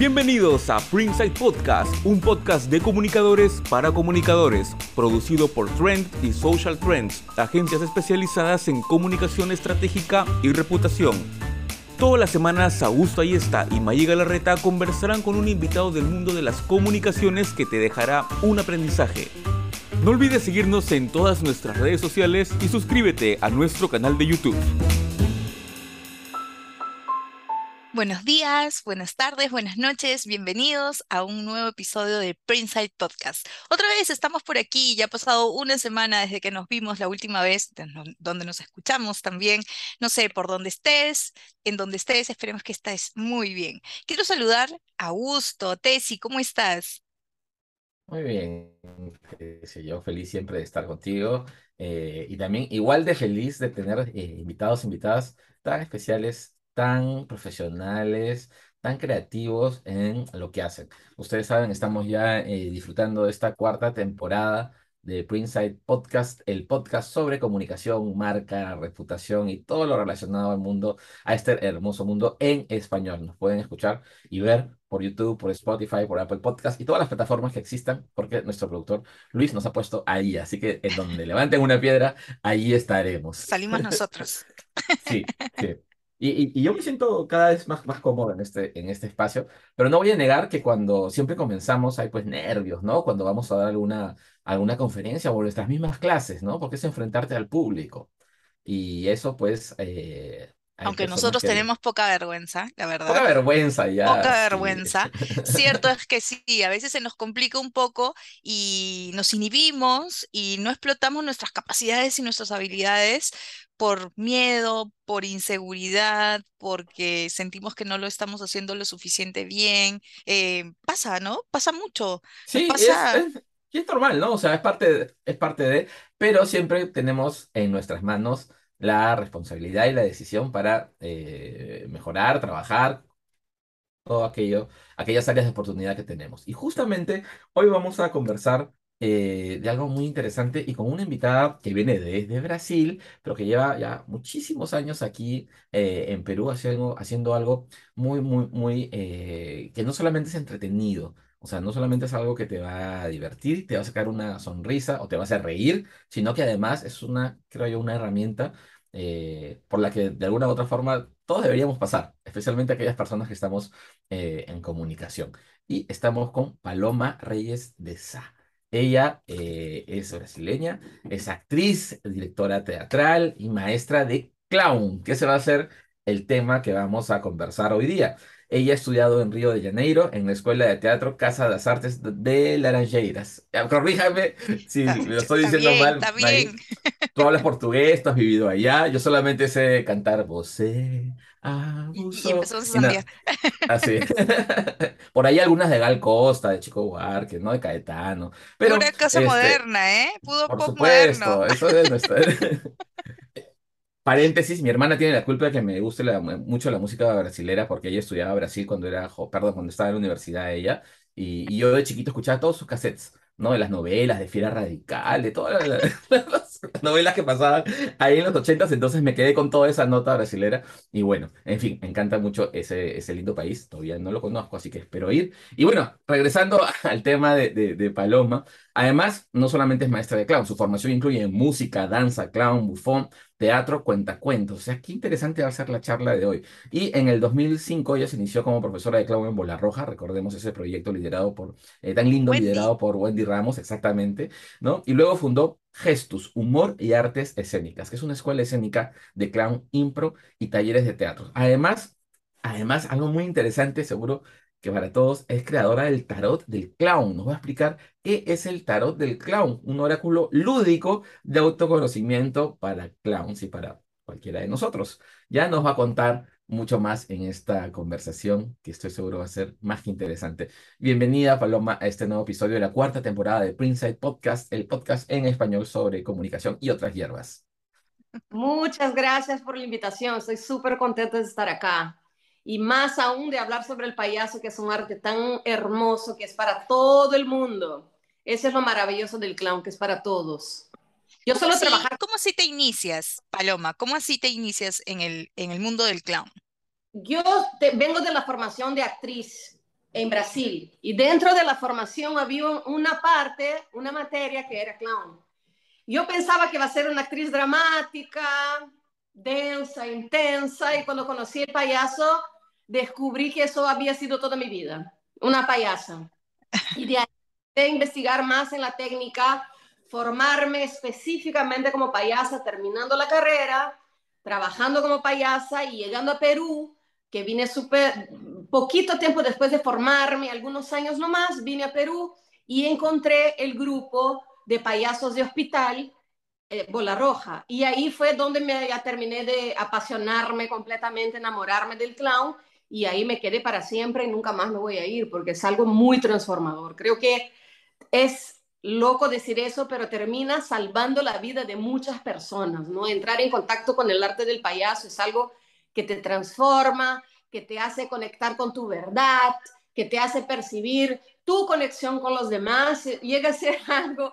Bienvenidos a Pringside Podcast, un podcast de comunicadores para comunicadores, producido por Trend y Social Trends, agencias especializadas en comunicación estratégica y reputación. Todas las semanas Augusto Ayesta y Mayiga Larreta conversarán con un invitado del mundo de las comunicaciones que te dejará un aprendizaje. No olvides seguirnos en todas nuestras redes sociales y suscríbete a nuestro canal de YouTube. Buenos días, buenas tardes, buenas noches, bienvenidos a un nuevo episodio de Printside Podcast. Otra vez estamos por aquí, ya ha pasado una semana desde que nos vimos la última vez, donde nos escuchamos también. No sé, por dónde estés, en donde estés, esperemos que estés muy bien. Quiero saludar a Augusto, Tessy, ¿cómo estás? Muy bien, yo feliz siempre de estar contigo eh, y también igual de feliz de tener eh, invitados, invitadas tan especiales tan profesionales, tan creativos en lo que hacen. Ustedes saben, estamos ya eh, disfrutando de esta cuarta temporada de Printside Podcast, el podcast sobre comunicación, marca, reputación y todo lo relacionado al mundo, a este hermoso mundo en español. Nos pueden escuchar y ver por YouTube, por Spotify, por Apple Podcast y todas las plataformas que existan, porque nuestro productor Luis nos ha puesto ahí. Así que en donde levanten una piedra, ahí estaremos. Salimos nosotros. Sí, sí. Y, yo me siento cada vez más, más cómodo en este, en este espacio, pero no voy a negar que cuando siempre comenzamos hay pues nervios, ¿no? Cuando vamos a dar alguna, alguna conferencia o nuestras mismas clases, ¿no? Porque es enfrentarte al público. Y eso pues... Eh, Aunque nosotros tenemos poca vergüenza, la verdad. Poca vergüenza ya. Poca vergüenza. Cierto es que sí, a veces se nos complica un poco y nos inhibimos y no explotamos nuestras capacidades y nuestras habilidades por miedo, por inseguridad, porque sentimos que no lo estamos haciendo lo suficiente bien. Eh, pasa, ¿no? Pasa mucho. Sí, Es, es, normal, ¿no? O sea, es parte, de, es parte de, pero siempre tenemos en nuestras manos la responsabilidad y la decisión para eh, mejorar, trabajar, todo aquello, aquellas áreas de oportunidad que tenemos. Y justamente hoy vamos a conversar eh, de algo muy interesante y con una invitada que viene desde Brasil, pero que lleva ya muchísimos años aquí eh, en Perú haciendo, haciendo algo muy, muy, muy, eh, que no solamente es entretenido, o sea, no solamente es algo que te va a divertir, te va a sacar una sonrisa o te va a reír, sino que además es una, creo yo, una herramienta por la que de alguna u otra forma todos deberíamos pasar, especialmente aquellas personas que estamos en comunicación. Y estamos con Paloma Reyes de Sá. Ella eh, es brasileña, es actriz, directora teatral y maestra de clown, que se va a ser el tema que vamos a conversar hoy día. Ella ha estudiado en Río de Janeiro, en la Escuela de Teatro Casa de las Artes de Laranjeiras. Corríjame si lo estoy diciendo mal. Está bien. Tú hablas portugués, tú has vivido allá. Yo solamente sé cantar Você. Y, empezó a Así. Por ahí algunas de Gal Costa, de Chico Huarque, ¿no? De Caetano. Pero, Pura casa este, moderna, ¿eh? Pudo por supuesto, eso es nuestra... Paréntesis, mi hermana tiene la culpa de que me guste mucho la música brasilera porque ella estudiaba Brasil cuando era, perdón, cuando estaba en la universidad ella, y, yo de chiquito escuchaba todos sus cassettes, ¿no? De las novelas, de Fiera Radical, de todas las, novelas que pasaban ahí en los ochentas, entonces me quedé con toda esa nota brasilera, y bueno, en fin, me encanta mucho ese, ese lindo país, todavía no lo conozco, así que espero ir. Y bueno, regresando al tema de, de, de Paloma, además, no solamente es maestra de clown, su formación incluye música, danza, clown, bufón, teatro, cuentacuentos. O sea, qué interesante va a ser la charla de hoy. Y en el 2005 ella se inició como profesora de clown en Bola Roja, recordemos ese proyecto liderado por, eh, tan lindo, liderado por Wendy Ramos, exactamente, ¿no? Y luego fundó Gestus, Humor y Artes Escénicas, que es una escuela escénica de clown, impro y talleres de teatro. Además, además, algo muy interesante, seguro que para todos es creadora del tarot del clown. Nos va a explicar qué es el tarot del clown, un oráculo lúdico de autoconocimiento para clowns y para cualquiera de nosotros. Ya nos va a contar mucho más en esta conversación que estoy seguro va a ser más que interesante. Bienvenida, Paloma, a este nuevo episodio de la cuarta temporada de Printside Podcast, el podcast en español sobre comunicación y otras hierbas. Muchas gracias por la invitación. Estoy súper contenta de estar acá y más aún de hablar sobre el payaso, que es un arte tan hermoso, que es para todo el mundo. Ese es lo maravilloso del clown, que es para todos. Yo solo trabajar... ¿Cómo así te inicias, Paloma? ¿Cómo así te inicias en el, en el mundo del clown? Yo vengo de la formación de actriz en Brasil. Y dentro de la formación había una parte, una materia que era clown. Yo pensaba que iba a ser una actriz dramática, densa, intensa, y cuando conocí el payaso, descubrí que eso había sido toda mi vida, una payasa. Y de ahí de investigar más en la técnica, formarme específicamente como payasa, terminando la carrera, trabajando como payasa y llegando a Perú, que vine súper poquito tiempo después de formarme, algunos años nomás, vine a Perú y encontré el grupo de payasos de hospital, eh, Bola Roja. Y ahí fue donde me ya terminé de apasionarme completamente, enamorarme del clown. Y ahí me quedé para siempre y nunca más me voy a ir porque es algo muy transformador. Creo que es loco decir eso, pero termina salvando la vida de muchas personas, ¿no? Entrar en contacto con el arte del payaso es algo que te transforma, que te hace conectar con tu verdad, que te hace percibir tu conexión con los demás, llega a ser algo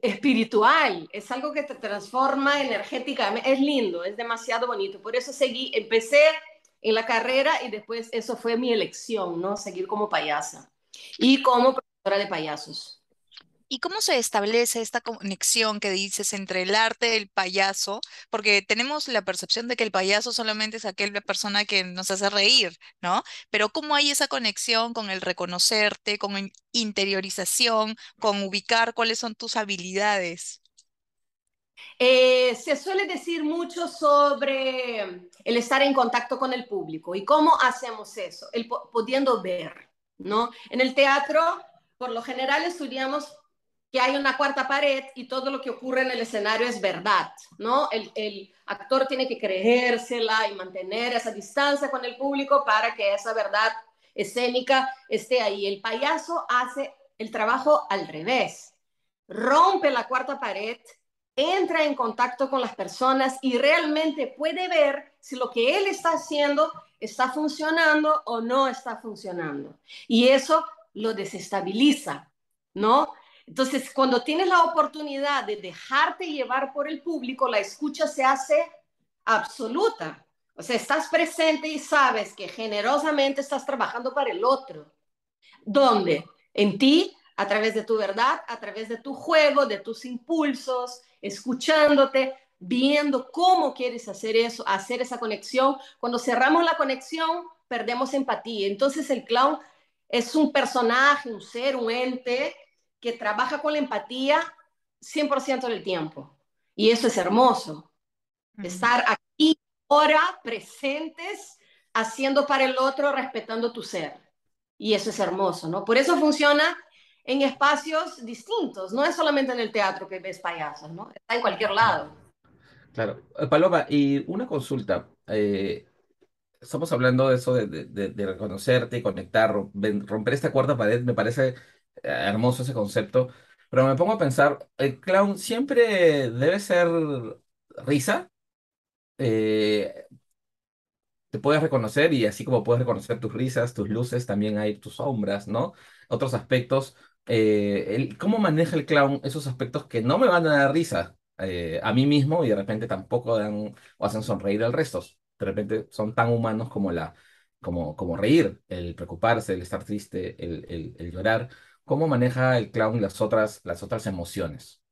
espiritual, es algo que te transforma energéticamente, es lindo, es demasiado bonito. Por eso seguí, empecé en la carrera y después eso fue mi elección, ¿no? Seguir como payasa y como profesora de payasos. ¿Y cómo se establece esta conexión que dices entre el arte del payaso? Porque tenemos la percepción de que el payaso solamente es aquella persona que nos hace reír, ¿no? Pero ¿cómo hay esa conexión con el reconocerte, con interiorización, con ubicar cuáles son tus habilidades? Eh, se suele decir mucho sobre el estar en contacto con el público y cómo hacemos eso, el pudiendo ver, ¿no? En el teatro, por lo general, estudiamos que hay una cuarta pared y todo lo que ocurre en el escenario es verdad, ¿no? El, el, actor tiene que creérsela y mantener esa distancia con el público para que esa verdad escénica esté ahí. El payaso hace el trabajo al revés, rompe la cuarta pared, entra en contacto con las personas y realmente puede ver si lo que él está haciendo está funcionando o no está funcionando. Y eso lo desestabiliza, ¿no? Entonces, cuando tienes la oportunidad de dejarte llevar por el público, la escucha se hace absoluta. O sea, estás presente y sabes que generosamente estás trabajando para el otro. ¿Dónde? En ti, a través de tu verdad, a través de tu juego, de tus impulsos, escuchándote, viendo cómo quieres hacer eso, hacer esa conexión. Cuando cerramos la conexión, perdemos empatía. Entonces el clown es un personaje, un ser, un ente que trabaja con la empatía 100% del tiempo. Y eso es hermoso. Estar aquí, ahora, presentes, haciendo para el otro, respetando tu ser. Y eso es hermoso, ¿no? Por eso funciona en espacios distintos. No es solamente en el teatro que ves payasos, ¿no? Está en cualquier lado. Claro. Eh, Paloma, y una consulta. Eh, estamos hablando de eso de, de, de reconocerte y conectar, romper esta cuarta pared, me parece hermoso ese concepto, pero me pongo a pensar, ¿el clown siempre debe ser risa? Eh, te puedes reconocer y así como puedes reconocer tus risas, tus luces, también hay tus sombras, ¿no? Otros aspectos. Eh, ¿cómo maneja el clown esos aspectos que no me van a dar risa eh, a mí mismo y de repente tampoco dan o hacen sonreír al resto? De repente son tan humanos como la, como, como reír, el preocuparse, el estar triste, el, el llorar. ¿Cómo maneja el clown las otras, las otras emociones?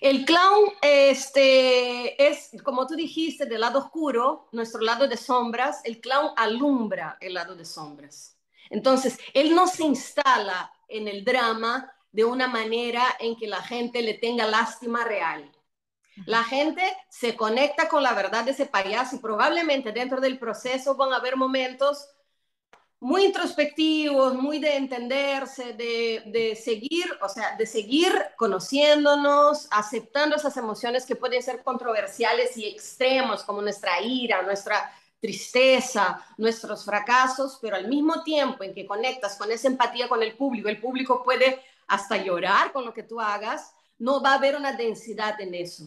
El clown este, es, como tú dijiste, del lado oscuro, nuestro lado de sombras, el clown alumbra el lado de sombras. Entonces, él no se instala en el drama de una manera en que la gente le tenga lástima real. La gente se conecta con la verdad de ese payaso y probablemente dentro del proceso van a haber momentos muy introspectivos, muy de entenderse, de, de, seguir, o sea, de seguir conociéndonos, aceptando esas emociones que pueden ser controversiales y extremos, como nuestra ira, nuestra tristeza, nuestros fracasos, pero al mismo tiempo en que conectas con esa empatía con el público, el público puede hasta llorar con lo que tú hagas, no va a haber una densidad en eso,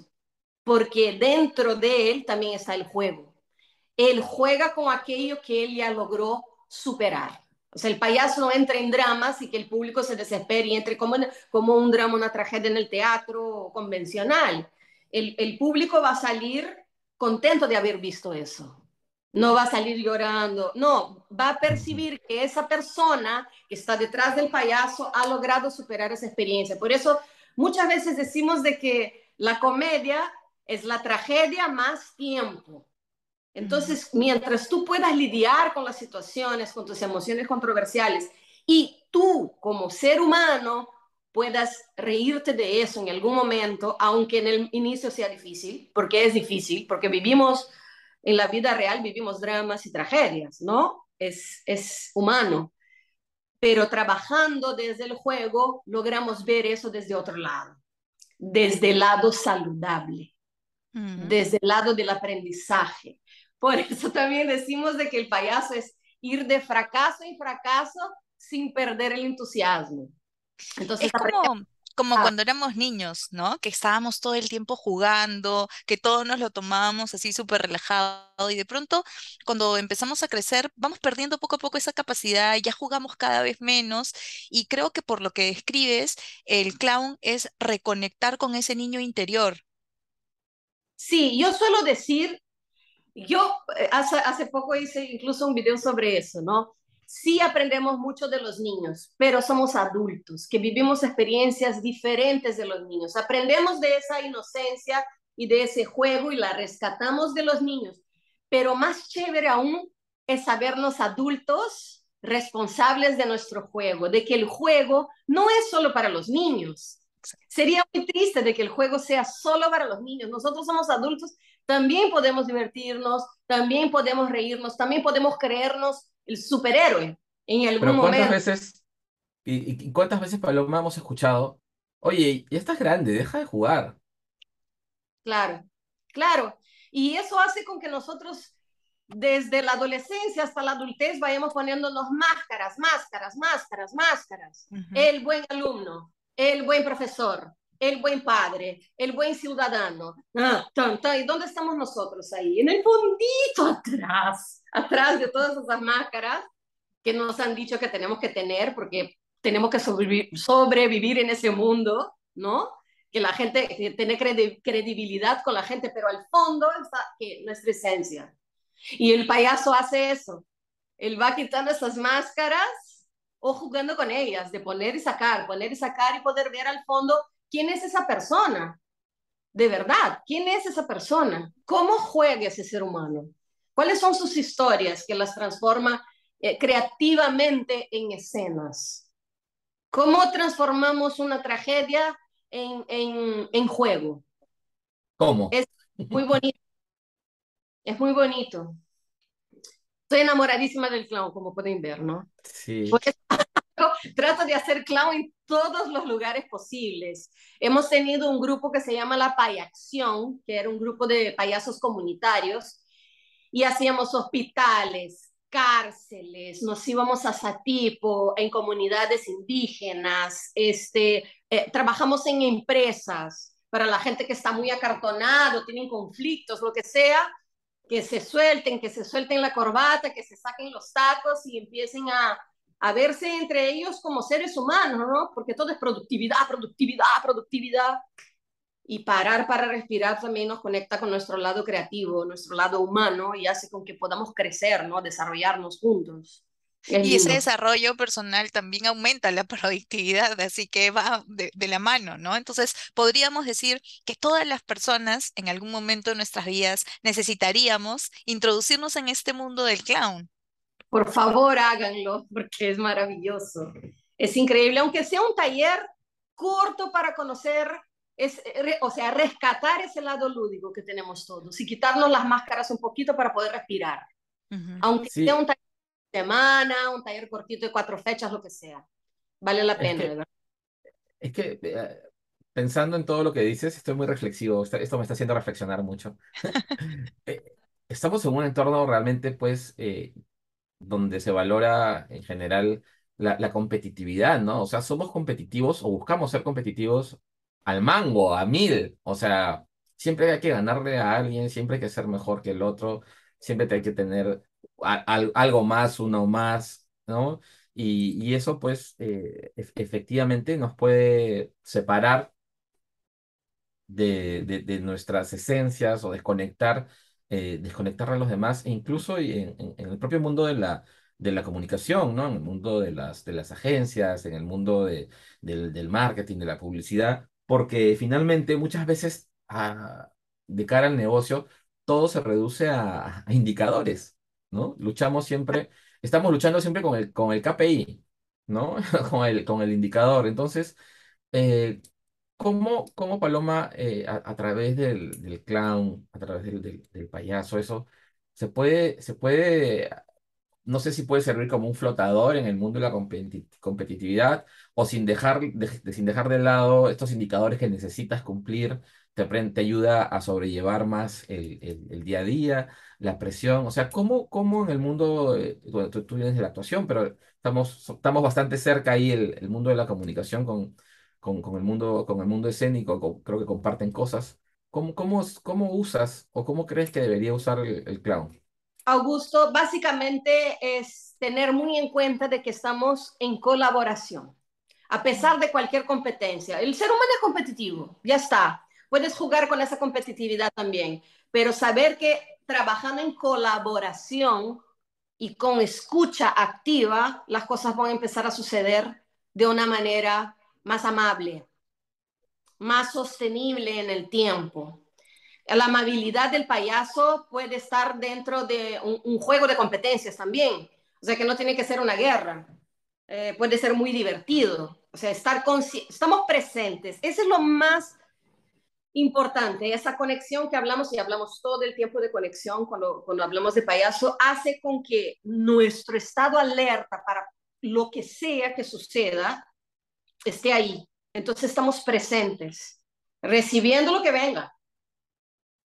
porque dentro de él también está el juego. Él juega con aquello que él ya logró superar. O sea, el payaso no entra en dramas y que el público se desespere y entre como, como un drama, una tragedia en el teatro convencional. El, el público va a salir contento de haber visto eso. no va a salir llorando, no, va a percibir que esa persona que está detrás del payaso ha logrado superar esa experiencia. Por eso muchas veces decimos de que la comedia es la tragedia más tiempo. Entonces, mientras tú puedas lidiar con las situaciones, con tus emociones controversiales y tú como ser humano puedas reírte de eso en algún momento, aunque en el inicio sea difícil, porque es difícil, porque vivimos en la vida real, vivimos dramas y tragedias, ¿no? Es, es humano. Pero trabajando desde el juego, logramos ver eso desde otro lado, desde el lado saludable, desde el lado del aprendizaje. Por eso también decimos de que el payaso es ir de fracaso en fracaso sin perder el entusiasmo. Entonces, es como, como ah. cuando éramos niños, ¿no? Que estábamos todo el tiempo jugando, que todos nos lo tomábamos así súper relajado y de pronto cuando empezamos a crecer vamos perdiendo poco a poco esa capacidad, ya jugamos cada vez menos y creo que por lo que describes, el clown es reconectar con ese niño interior. Sí, yo suelo decir, yo eh, hace, poco hice incluso un video sobre eso, ¿no? sí aprendemos mucho de los niños, pero somos adultos que vivimos experiencias diferentes de los niños. Aprendemos de esa inocencia y de ese juego y la rescatamos de los niños. Pero más chévere aún es sabernos adultos responsables de nuestro juego, de que el juego no es solo para los niños. Sería muy triste de que el juego sea solo para los niños. Nosotros somos adultos, también podemos divertirnos, también podemos reírnos, también podemos creernos el superhéroe en algún Pero ¿cuántas momento. veces, y, y cuántas veces, Paloma, hemos escuchado, oye, ya estás grande, deja de jugar? Claro, claro. Y eso hace con que nosotros desde la adolescencia hasta la adultez vayamos poniéndonos máscaras, máscaras, máscaras, máscaras. El buen alumno, el buen profesor, el buen padre, el buen ciudadano. Ah, ¿Y dónde estamos nosotros ahí? En el fondito atrás, atrás de todas esas máscaras que nos han dicho que tenemos que tener porque tenemos que sobrevivir, en ese mundo, ¿no? Que la gente tiene credibilidad con la gente, pero al fondo está que nuestra esencia. Y el payaso hace eso. Él va quitando esas máscaras o jugando con ellas, de poner y sacar, poner y sacar y poder ver al fondo quién es esa persona. De verdad, ¿quién es esa persona? ¿Cómo juega ese ser humano? ¿Cuáles son sus historias que las transforma eh, creativamente en escenas? ¿Cómo transformamos una tragedia en, en, en juego? ¿Cómo? Es muy bonito. Es muy bonito. Estoy enamoradísima del clown, como pueden ver, ¿no? Sí. trato de hacer clown en todos los lugares posibles. Hemos tenido un grupo que se llama La Payacción, que era un grupo de payasos comunitarios, y hacíamos hospitales, cárceles, nos íbamos a Satipo, en comunidades indígenas, este, eh, trabajamos en empresas para la gente que está muy acartonado, tienen conflictos, lo que sea, que se suelten, que se suelten la corbata, que se saquen los tacos y empiecen a, a verse entre ellos como seres humanos, ¿no? Porque todo es productividad, productividad, productividad y parar para respirar también nos conecta con nuestro lado creativo, nuestro lado humano y hace con que podamos crecer, ¿no? Desarrollarnos juntos. Y ese desarrollo personal también aumenta la productividad, así que va de, de, la mano, ¿no? Entonces, podríamos decir que todas las personas en algún momento de nuestras vidas necesitaríamos introducirnos en este mundo del clown. Por favor, háganlo, porque es maravilloso. Es increíble, aunque sea un taller corto para conocer es, o sea, rescatar ese lado lúdico que tenemos todos y quitarnos las máscaras un poquito para poder respirar. Aunque sea un taller semana, un taller cortito de cuatro fechas, lo que sea. Vale la pena, es que, Es que eh, pensando en todo lo que dices, estoy muy reflexivo. Esto me está haciendo reflexionar mucho. Eh, estamos en un entorno realmente, pues, eh, donde se valora en general la, la competitividad, ¿no? O sea, somos competitivos o buscamos ser competitivos al mango, a mil. O sea, siempre hay que ganarle a alguien, siempre hay que ser mejor que el otro, siempre hay que tener algo más, uno más, ¿no? Y, eso pues eh, efectivamente nos puede separar de, de, nuestras esencias o desconectar eh, desconectar a los demás, e incluso en, en- en el propio mundo de la, de la comunicación, ¿no? En el mundo de las, de las agencias, en el mundo de, del, del marketing, de la publicidad, porque finalmente muchas veces ah, de cara al negocio, todo se reduce a, a indicadores, ¿no? Luchamos siempre, estamos luchando siempre con el, con el KPI, ¿no? Con el, con el indicador. Entonces, eh, ¿Cómo, cómo Paloma, eh, a, a través del, del clown, a través del, del, del payaso, eso, se puede, se puede no sé si puede servir como un flotador en el mundo de la competi- competitividad o sin dejar de, de- sin dejar de lado estos indicadores que necesitas cumplir, te, te ayuda a sobrellevar más el, el- el día a día, la presión. O sea, ¿cómo, cómo en el mundo, eh, bueno, tú, tú vienes de la actuación, pero estamos, estamos bastante cerca ahí el, el mundo de la comunicación con, con, con el mundo, con el mundo escénico, con- creo que comparten cosas. ¿Cómo, cómo, cómo usas o cómo crees que debería usar el, el clown? Augusto, básicamente es tener muy en cuenta de que estamos en colaboración, a pesar de cualquier competencia. El ser humano es competitivo, ya está. Puedes jugar con esa competitividad también, pero saber que trabajando en colaboración y con escucha activa, las cosas van a empezar a suceder de una manera más amable, más sostenible en el tiempo la amabilidad del payaso puede estar dentro de un, juego de competencias también. O sea, que no tiene que ser una guerra. Eh, puede ser muy divertido. O sea, estar estamos presentes. Eso es lo más importante. Esa conexión que hablamos y hablamos todo el tiempo de conexión cuando, cuando hablamos de payaso, hace con que nuestro estado alerta para lo que sea que suceda esté ahí. Entonces estamos presentes, recibiendo lo que venga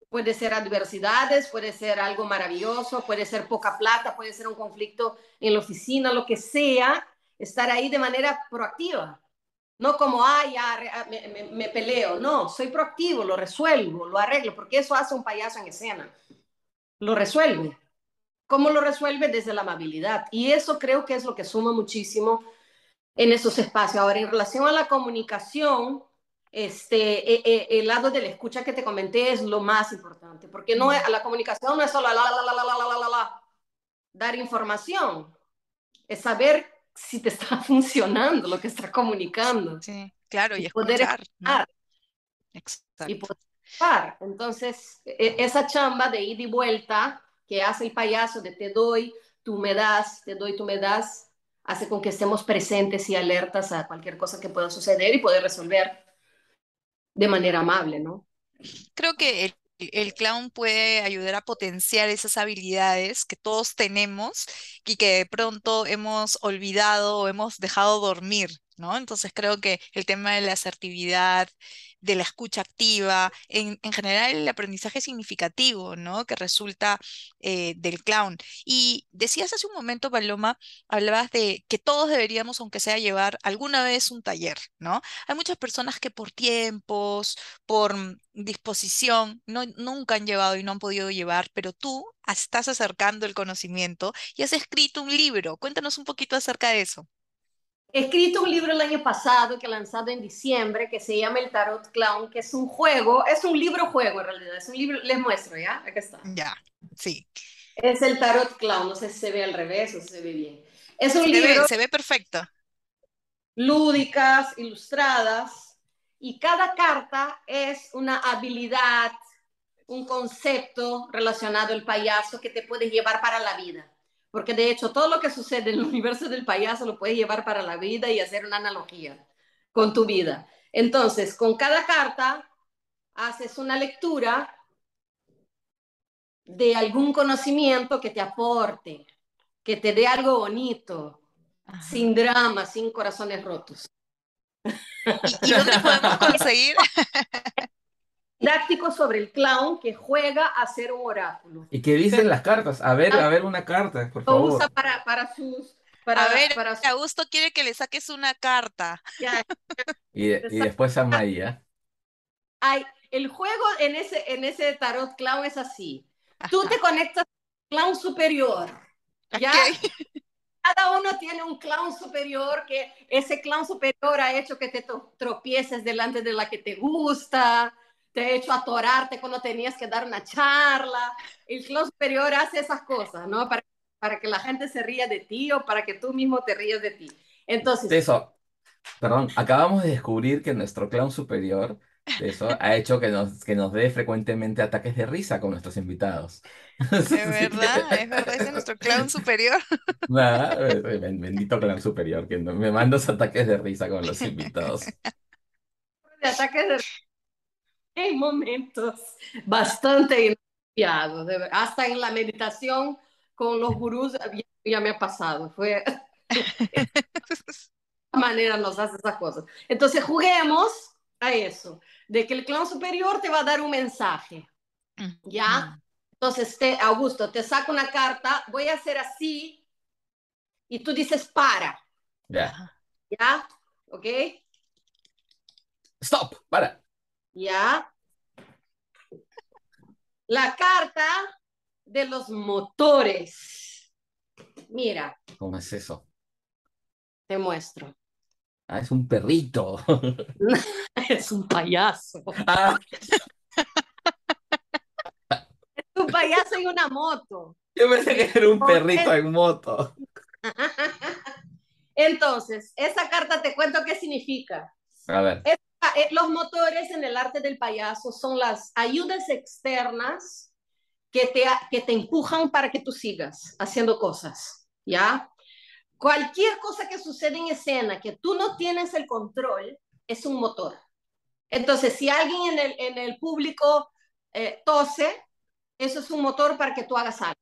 puede ser adversidades, puede ser algo maravilloso, puede ser poca plata, puede ser un conflicto en la oficina, lo que sea, estar ahí de manera proactiva. No como, ay, me, peleo. No, soy proactivo, lo resuelvo, lo arreglo, porque eso hace un payaso en escena. Lo resuelve. ¿Cómo lo resuelve? Desde la amabilidad. Y eso creo que es lo que suma muchísimo en esos espacios. Ahora, en relación a la comunicación, este, eh, eh, el lado de la escucha que te comenté es lo más importante, porque no es, la comunicación no es solo la, la, la, la, la, la, la, dar información, es saber si te está funcionando lo que estás comunicando. Sí, claro, y, y poder escuchar. ¿no? Exacto. Y poder escuchar. Entonces, esa chamba de ida y vuelta que hace el payaso de te doy, tú me das, te doy, tú me das, hace con que estemos presentes y alertas a cualquier cosa que pueda suceder y poder resolver de manera amable, ¿no? Creo que el, el, clown puede ayudar a potenciar esas habilidades que todos tenemos y que de pronto hemos olvidado o hemos dejado dormir, ¿no? Entonces creo que el tema de la asertividad, de la escucha activa, en, en general el aprendizaje significativo, ¿no? Que resulta eh, del clown. Y decías hace un momento, Paloma, hablabas de que todos deberíamos, aunque sea, llevar alguna vez un taller, ¿no? Hay muchas personas que por tiempos, por disposición, no, nunca han llevado y no han podido llevar, pero tú estás acercando el conocimiento y has escrito un libro. Cuéntanos un poquito acerca de eso. He escrito un libro el año pasado que he lanzado en diciembre que se llama El Tarot Clown, que es un juego, es un libro juego en realidad, es un libro, les muestro, ¿ya? Acá está. Ya, sí. Es el Tarot Clown, no sé si se ve al revés o si se ve bien. Es un se libro... Ve, se ve perfecto. Lúdicas, ilustradas, y cada carta es una habilidad, un concepto relacionado al payaso que te puede llevar para la vida porque de hecho todo lo que sucede en el universo del payaso lo puedes llevar para la vida y hacer una analogía con tu vida. Entonces, con cada carta haces una lectura de algún conocimiento que te aporte, que te dé algo bonito, Ajá. sin drama, sin corazones rotos. ¿Y, y dónde podemos conseguir? didáctico sobre el clown que juega a ser un oráculo. ¿Y qué dicen las cartas? A ver, a ver una carta, por Lo favor. usa para, para sus... Para, a ver, para su... Augusto quiere que le saques una carta. Ya. Y, y después a María. Ay, el juego en ese, en ese tarot clown es así. Tú te conectas al clown superior. ¿ya? Okay. Cada uno tiene un clown superior que ese clown superior ha hecho que te tropieces delante de la que te gusta, te ha hecho atorarte cuando tenías que dar una charla. El clown superior hace esas cosas, ¿no? Para, para que la gente se ría de ti o para que tú mismo te rías de ti. Entonces, Eso, perdón, acabamos de descubrir que nuestro clown superior, eso, ha hecho que nos, que nos dé frecuentemente ataques de risa con nuestros invitados. Es verdad, es verdad, es nuestro clown superior. Nada, eh, bendito clown superior, que no- me manda ataques de risa con los invitados. de ataques de hay momentos bastante inapropiados, hasta en la meditación con los gurús ya, ya me ha pasado, fue de manera nos hace esas cosas. Entonces juguemos a eso, de que el clown superior te va a dar un mensaje, ¿ya? Entonces, te, Augusto, te saco una carta, voy a hacer así y tú dices para, Ya. ¿ya? ¿Ok? Stop, para. ¿Ya? La carta de los motores. Mira, ¿Cómo es eso? te muestro. Ah, es un perrito. Es un payaso. Ah, Es un payaso y una moto. yo pensé que era un perrito en moto. Entonces, esa carta te cuento qué significa. A ver. Los motores en el arte del payaso son las ayudas externas que te, que te empujan para que tú sigas haciendo cosas, ¿ya? Cualquier cosa que sucede en escena que tú no tienes el control es un motor. Entonces, si alguien en el, en el público eh, tose, eso es un motor para que tú hagas algo.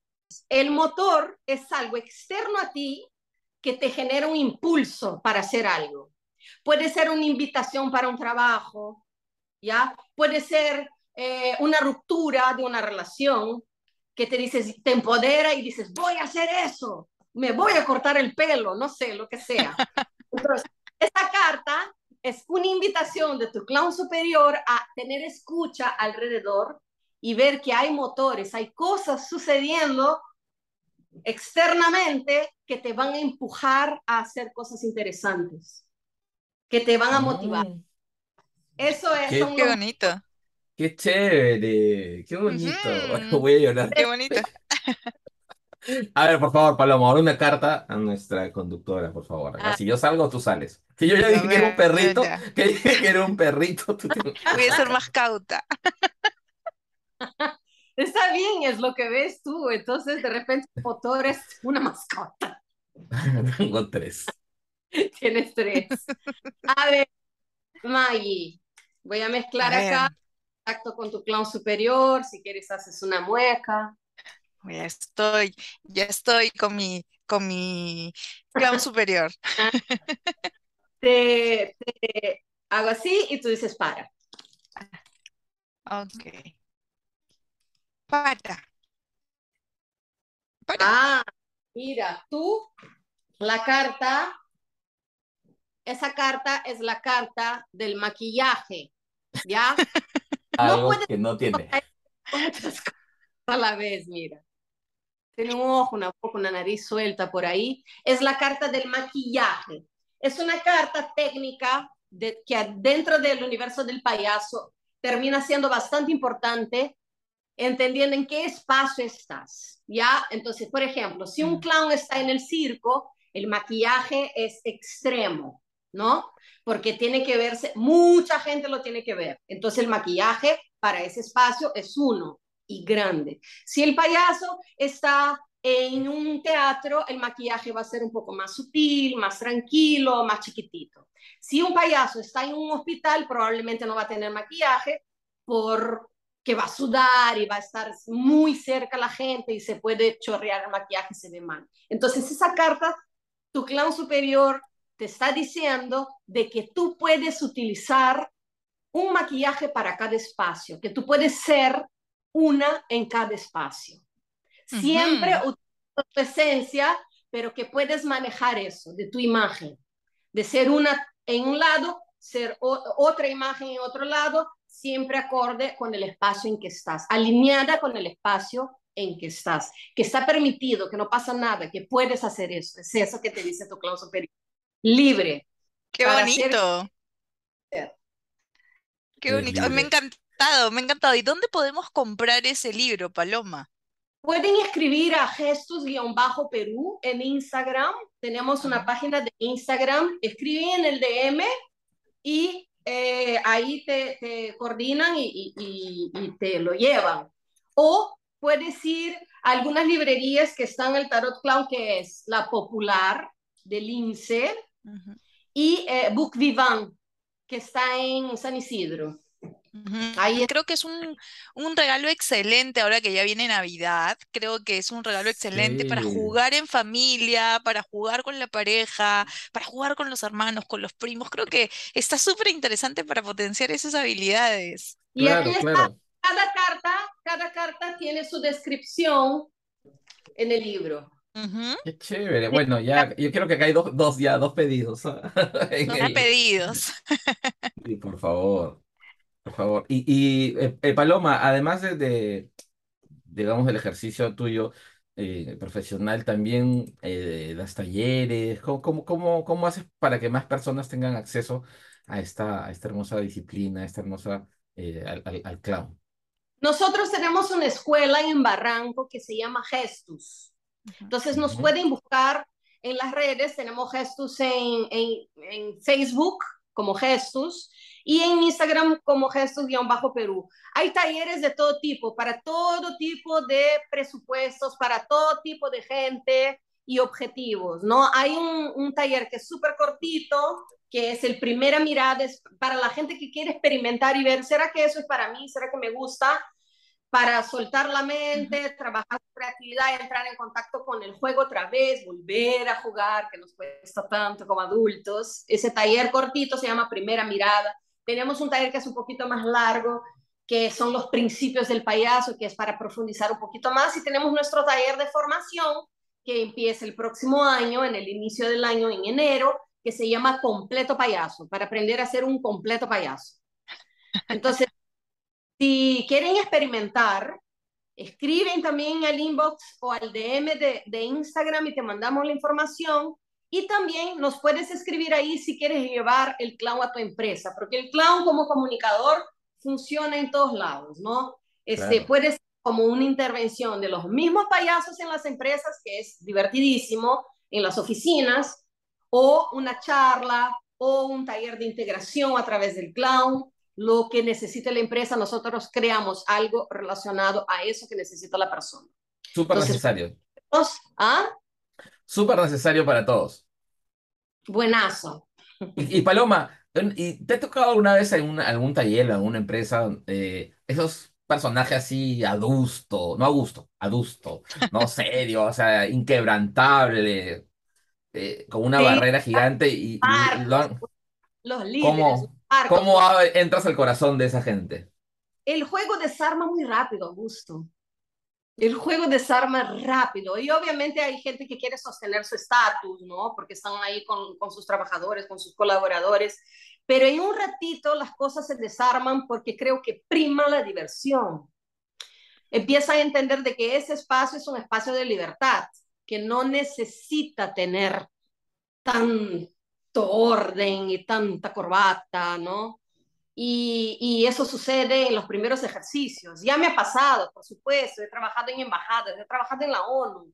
El motor es algo externo a ti que te genera un impulso para hacer algo. Puede ser una invitación para un trabajo, ¿ya? Puede ser eh, una ruptura de una relación que te dices, te empodera y dices, voy a hacer eso, me voy a cortar el pelo, no sé, lo que sea. Entonces, esta carta es una invitación de tu clown superior a tener escucha alrededor y ver que hay motores, hay cosas sucediendo externamente que te van a empujar a hacer cosas interesantes, que te van a motivar. Mm, Eso es, Qué- Qué bonito, Qué chévere, qué bonito. Voy a llorar. qué bonito. A ver, por favor, Paloma, ahora una carta a nuestra conductora, por favor. Ah. Si yo salgo, tú sales. Si yo ya dije que era un perrito, ya. que dije que era un perrito, tú te... Voy a ser más cauta. Está bien, es lo que ves tú. Entonces, de repente, el motor es una mascota. Tengo tres. Tienes tres. A ver, Maggie, voy a mezclar A acá. Contacto con tu clown superior. Si quieres, haces una mueca. Ya estoy, ya estoy con mi, con mi clown superior. Te, te hago así y tú dices para. Ok. Para. Para. Ah, mira, tú, la carta, esa carta es la carta del maquillaje, ¿ya? Algo puede- que no tiene. Son muchas cosas a la vez, mira. Tiene un ojo, una boca, una nariz suelta por ahí. Es la carta del maquillaje. Es una carta técnica de, que dentro del universo del payaso termina siendo bastante importante entendiendo en qué espacio estás, ¿ya? Entonces, por ejemplo, si un Mm. clown está en el circo, el maquillaje es extremo, ¿no? Porque tiene que verse, mucha gente lo tiene que ver. Entonces, el maquillaje para ese espacio es uno y grande. Si el payaso está en un teatro, el maquillaje va a ser un poco más sutil, más tranquilo, más chiquitito. Si un payaso está en un hospital, probablemente no va a tener maquillaje por que va a sudar y va a estar muy cerca a la gente y se puede chorrear el maquillaje y se ve mal. Entonces, esa carta, tu clown superior te está diciendo de que tú puedes utilizar un maquillaje para cada espacio, que tú puedes ser una en cada espacio. Siempre Ujú. utilizando tu esencia, pero que puedes manejar eso de tu imagen, de ser una en un lado, ser otra imagen en otro lado, siempre acorde con el espacio en que estás, alineada con el espacio en que estás, que está permitido, que no pasa nada, que puedes hacer eso. Es eso que te dice tu superior. Libre. Qué bonito. ser. Qué bonito. Me encantó encantado, me ha encantado. ¿Y dónde podemos comprar ese libro, Paloma? Pueden escribir a Gestus-Perú en Instagram. Tenemos una página de Instagram. Escriben en el DM y eh, ahí te, te coordinan y, y, y, te lo llevan. O puedes ir a algunas librerías que están en el Tarot Clown, que es la popular del INSE, uh -huh. y eh, Book Vivant, que está en San Isidro. Ahí Creo que es un, un, regalo excelente ahora que ya viene Navidad. Creo que es un regalo excelente sí. para jugar en familia, para jugar con la pareja, para jugar con los hermanos, con los primos. Creo que está súper interesante para potenciar esas habilidades. Y claro, aquí está, claro. cada carta, cada carta tiene su descripción en el libro. Qué chévere. Bueno, ya, yo creo que acá hay dos, dos ya, dos pedidos. dos el... pedidos. Sí, por favor. Por favor. Y, y eh, Paloma, además de, de, digamos, del ejercicio tuyo eh, profesional, también eh, das talleres. ¿Cómo, cómo, cómo, cómo haces para que más personas tengan acceso a esta, a esta hermosa disciplina, a esta hermosa, al, al, al clown? Nosotros tenemos una escuela en Barranco que se llama Gestus. Entonces nos pueden buscar en las redes, tenemos Gestus en, en, en Facebook como Gestus y en Instagram como Gestus-Perú. Hay talleres de todo tipo, para todo tipo de presupuestos, para todo tipo de gente y objetivos, ¿no? Hay un, un taller que es súper cortito, que es el primera mirada, es para la gente que quiere experimentar y ver, ¿será que eso es para mí? ¿Será que me gusta? Para soltar la mente, trabajar su creatividad, entrar en contacto con el juego otra vez, volver a jugar, que nos cuesta tanto como adultos. Ese taller cortito se llama Primera Mirada tenemos un taller que es un poquito más largo, que son los principios del payaso, que es para profundizar un poquito más. Y tenemos nuestro taller de formación, que empieza el próximo año, en el inicio del año, en enero, que se llama Completo Payaso, para aprender a ser un completo payaso. Entonces, si quieren experimentar, escriben también al inbox o al DM de, de Instagram y te mandamos la información y también nos puedes escribir ahí si quieres llevar el clown a tu empresa, porque el clown como comunicador funciona en todos lados, ¿no? Este, claro. Puede ser como una intervención de los mismos payasos en las empresas, que es divertidísimo, en las oficinas, o una charla, o un taller de integración a través del clown, lo que necesite la empresa, nosotros creamos algo relacionado a eso que necesita la persona. Súper necesario. ¿Ah? Súper necesario para todos. Buenazo. Y, y, Paloma, ¿y ¿te ha tocado alguna vez en una, algún taller, en alguna empresa, eh, esos personajes así adusto, no a gusto, adusto, no serio, o sea, inquebrantable, eh, con una sí, barrera gigante y, y lo, los líderes. ¿Cómo, ¿Cómo entras al corazón de esa gente? El juego desarma muy rápido, Augusto. El juego desarma rápido y obviamente hay gente que quiere sostener su estatus, ¿no? Porque están ahí con, con, sus trabajadores, con sus colaboradores, pero en un ratito las cosas se desarman porque creo que prima la diversión. Empieza a entender de que ese espacio es un espacio de libertad, que no necesita tener tanto orden y tanta corbata, ¿no? Y, y, eso sucede en los primeros ejercicios. Ya me ha pasado, por supuesto, he trabajado en embajadas, he trabajado en la ONU,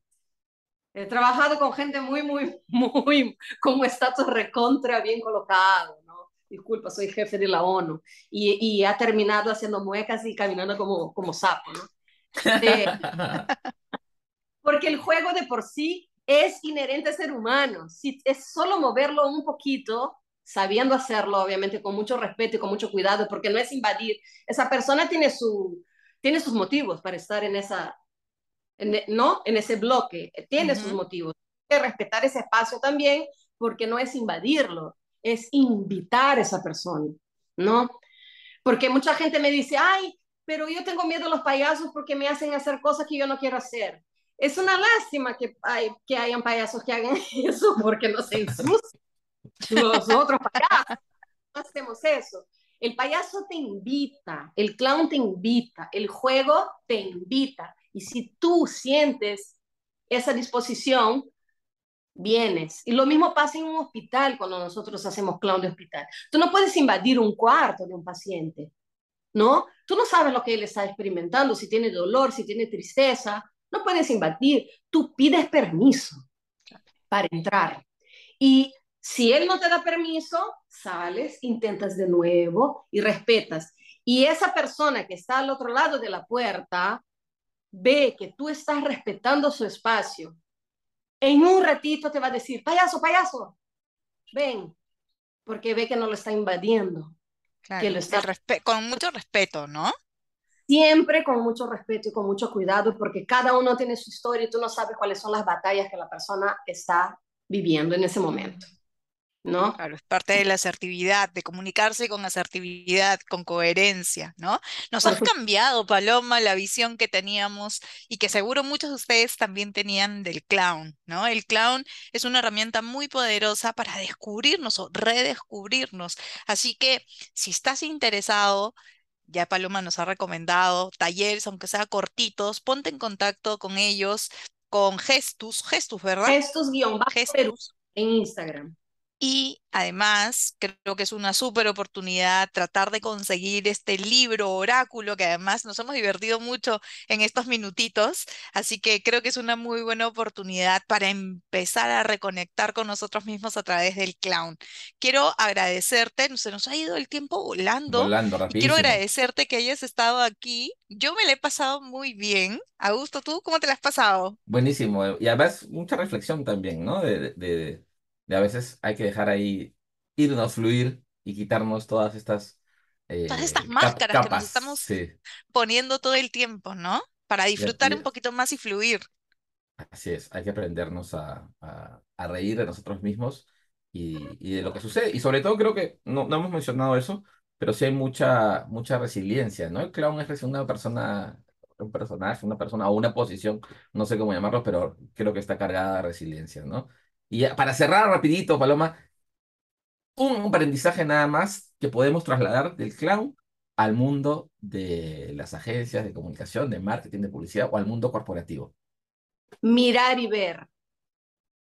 he trabajado con gente muy, muy, muy, con un estatus recontra bien colocado, ¿no? Disculpa, soy jefe de la ONU. Y, y ha terminado haciendo muecas y caminando como, como sapo, ¿no? Porque el juego de por sí es inherente al ser humano. Si es solo moverlo un poquito, sabiendo hacerlo, obviamente con mucho respeto y con mucho cuidado, porque no es invadir. Esa persona tiene, su, tiene sus motivos para estar en esa, en, ¿no? En ese bloque, tiene uh -huh. sus motivos. Hay que respetar ese espacio también, porque no es invadirlo, es invitar a esa persona, ¿no? Porque mucha gente me dice, ay, pero yo tengo miedo a los payasos porque me hacen hacer cosas que yo no quiero hacer. Es una lástima que, hay, que hayan payasos que hagan eso porque no se ensucian los otros payasos. No hacemos eso. El payaso te invita, el clown te invita, el juego te invita. Y si tú sientes esa disposición, vienes. Y lo mismo pasa en un hospital cuando nosotros hacemos clown de hospital. Tú no puedes invadir un cuarto de un paciente. ¿no? Tú no sabes lo que él está experimentando, si tiene dolor, si tiene tristeza, no puedes invadir, tú pides permiso para entrar. Y si él no te da permiso, sales, intentas de nuevo y respetas. Y esa persona que está al otro lado de la puerta ve que tú estás respetando su espacio. En un ratito te va a decir, payaso, payaso, ven, porque ve que no lo está invadiendo. que lo está... con mucho respeto, ¿no? Siempre con mucho respeto y con mucho cuidado, porque cada uno tiene su historia y tú no sabes cuáles son las batallas que la persona está viviendo en ese momento. ¿no? Claro, es parte de la asertividad, de comunicarse con asertividad, con coherencia, ¿no? Nos has cambiado, Paloma, la visión que teníamos y que seguro muchos de ustedes también tenían del clown, ¿no? El clown es una herramienta muy poderosa para descubrirnos o redescubrirnos. Así que si estás interesado, ya Paloma nos ha recomendado talleres, aunque sea cortitos, ponte en contacto con ellos, con Gestus, Gestus, ¿verdad? Gestus guion Gestus. en Instagram. Y además, creo que es una súper oportunidad tratar de conseguir este libro oráculo, que además nos hemos divertido mucho en estos minutitos. Así que creo que es una muy buena oportunidad para empezar a reconectar con nosotros mismos a través del clown. Quiero agradecerte, se nos ha ido el tiempo volando. Volando, quiero agradecerte que hayas estado aquí. Yo me la he pasado muy bien. Augusto, ¿tú cómo te la has pasado? Buenísimo. Y además, mucha reflexión también, ¿no? de, de a veces hay que dejar ahí irnos, fluir y quitarnos todas estas... todas estas eh, máscaras que nos estamos poniendo todo el tiempo, ¿no? Para disfrutar un poquito más y fluir. Así es, hay que aprendernos a, a, reír de nosotros mismos y, y, de lo que sucede. Y sobre todo creo que no, no hemos mencionado eso, pero sí hay mucha, mucha resiliencia, ¿no? El clown es una persona, un personaje, una persona o una posición, no sé cómo llamarlo, pero creo que está cargada de resiliencia, ¿no? Y para cerrar rapidito, Paloma, un aprendizaje nada más que podemos trasladar del clown al mundo de las agencias de comunicación, de marketing, de publicidad o al mundo corporativo. Mirar y ver.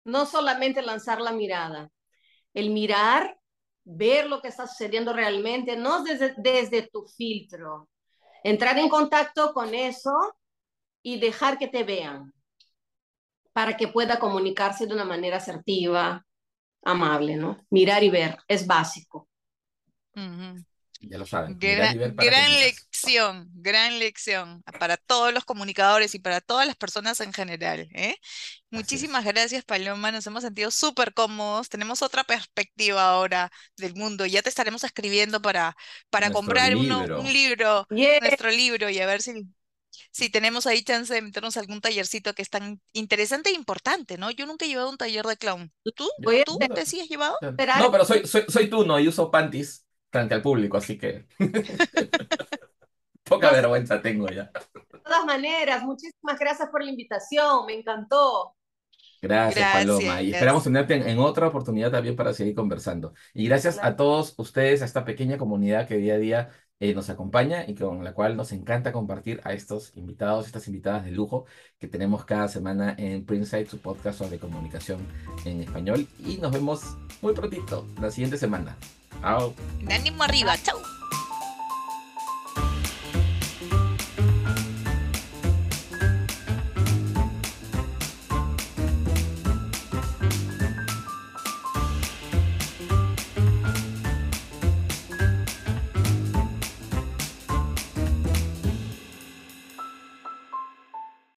No solamente lanzar la mirada. El mirar, ver lo que está sucediendo realmente, no desde tu filtro. Entrar en contacto con eso y dejar que te vean para que pueda comunicarse de una manera asertiva, amable, ¿no? Mirar y ver, es básico. Ya lo saben. Gran, gran lección, gran lección para todos los comunicadores y para todas las personas en general. ¿eh? Muchísimas gracias, Paloma. Nos hemos sentido súper cómodos. Tenemos otra perspectiva ahora del mundo. Ya te estaremos escribiendo para, para comprar Uno, un libro, nuestro libro, y a ver si si tenemos ahí chance de meternos algún tallercito que es tan interesante e importante, ¿no? Yo nunca he llevado un taller de clown. ¿Tú? ¿Tú te sí has llevado? No, pero soy, soy, soy tú, no, y uso panties frente al público, así que poca vergüenza tengo ya. De todas maneras, muchísimas gracias por la invitación, me encantó. Gracias, Paloma. Y esperamos tenerte en, otra oportunidad también para seguir conversando. Y gracias a todos ustedes, a esta pequeña comunidad que día a día eh, nos acompaña y con la cual nos encanta compartir a estos invitados, estas invitadas de lujo que tenemos cada semana en Printside, su podcast sobre comunicación en español. Y nos vemos muy prontito, la siguiente semana. Chao. ánimo arriba, chao.